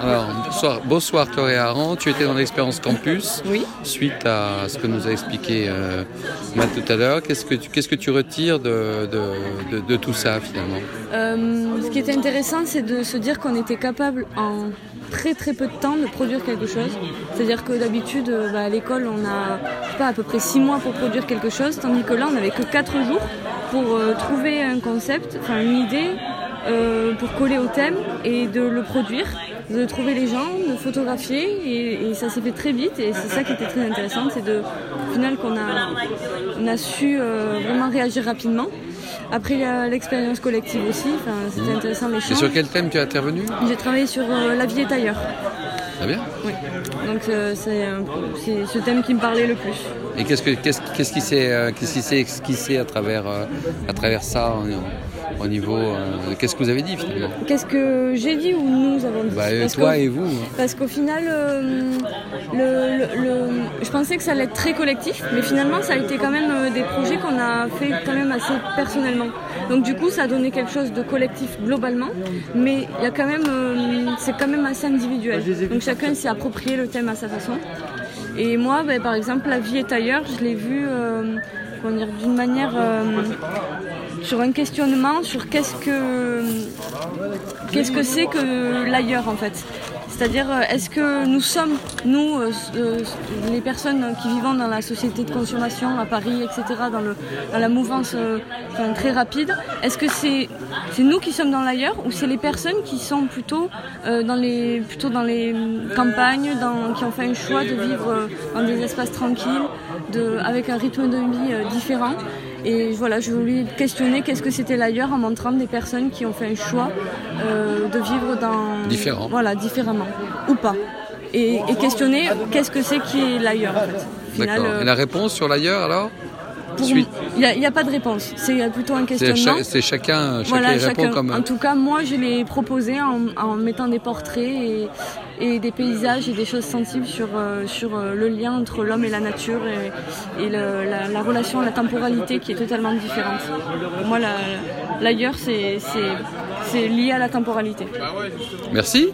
Alors, bonsoir, bonsoir Aran. Tu étais dans l'expérience campus. Oui. Suite à ce que nous a expliqué euh, Matt tout à l'heure, qu'est-ce que tu, qu'est-ce que tu retires de, de, de, tout ça finalement? Euh, Ce qui était intéressant, c'est de se dire qu'on était capable en très très peu de temps de produire quelque chose. C'est-à-dire que d'habitude, euh, bah, à l'école, on a pas, à peu près 6 mois pour produire quelque chose, tandis que là, on n'avait que 4 jours pour euh, trouver un concept, enfin une idée, euh, pour coller au thème et de le produire, de trouver les gens, de photographier et, ça s'est fait très vite et c'est ça qui était très intéressant, c'est de au final qu'on a, on a su vraiment réagir rapidement. Après l'expérience collective aussi, c'était intéressant les Et sur quel thème tu as intervenu? J'ai travaillé sur euh, La vie est ailleurs. Très bien? Oui. Donc euh, c'est ce thème qui me parlait le plus. Et qu'est-ce, que, qu'est-ce, qui s'est, euh, qu'est-ce qui s'est esquissé à travers, à travers ça au niveau. Euh, qu'est-ce que vous avez dit finalement Qu'est-ce que j'ai dit ou nous avons dit bah, Toi et vous. Parce qu'au final, euh, le, je pensais que ça allait être très collectif, mais finalement, ça a été quand même euh, des projets qu'on a fait quand même assez personnellement. Donc du coup, ça a donné quelque chose de collectif globalement, mais il y a quand même, c'est quand même assez individuel. Donc chacun s'est approprié le thème à sa façon. Et moi, ben, par exemple, la vie est ailleurs, je l'ai vu d'une manière sur un questionnement sur qu'est-ce que qu'est-ce que c'est que l'ailleurs en fait. C'est-à-dire, euh, est-ce que nous sommes, nous, euh, euh, les personnes qui vivons dans la société de consommation à Paris, etc., dans, le, dans la mouvance très rapide, est-ce que c'est nous qui sommes dans l'ailleurs ou c'est les personnes qui sont plutôt, dans, les, plutôt dans les campagnes, qui ont fait un choix de vivre dans des espaces tranquilles, de, avec un rythme de vie différent? Et voilà, je voulais questionner qu'est-ce que c'était l'ailleurs en montrant des personnes qui ont fait un choix euh, de vivre dans. Différent. Voilà, différemment. Ou pas. Et, questionner qu'est-ce que c'est qui est l'ailleurs en fait. D'accord. et la réponse sur l'ailleurs alors? Il n'y a, pas de réponse. C'est plutôt un questionnement. C'est chacun, chacun répond comme. En tout cas, moi, je l'ai proposé en, mettant des portraits et, des paysages et des choses sensibles sur, euh, sur euh, le lien entre l'homme et la nature et, la, relation à la temporalité qui est totalement différente. Pour moi, l'ailleurs, c'est lié à la temporalité. Merci.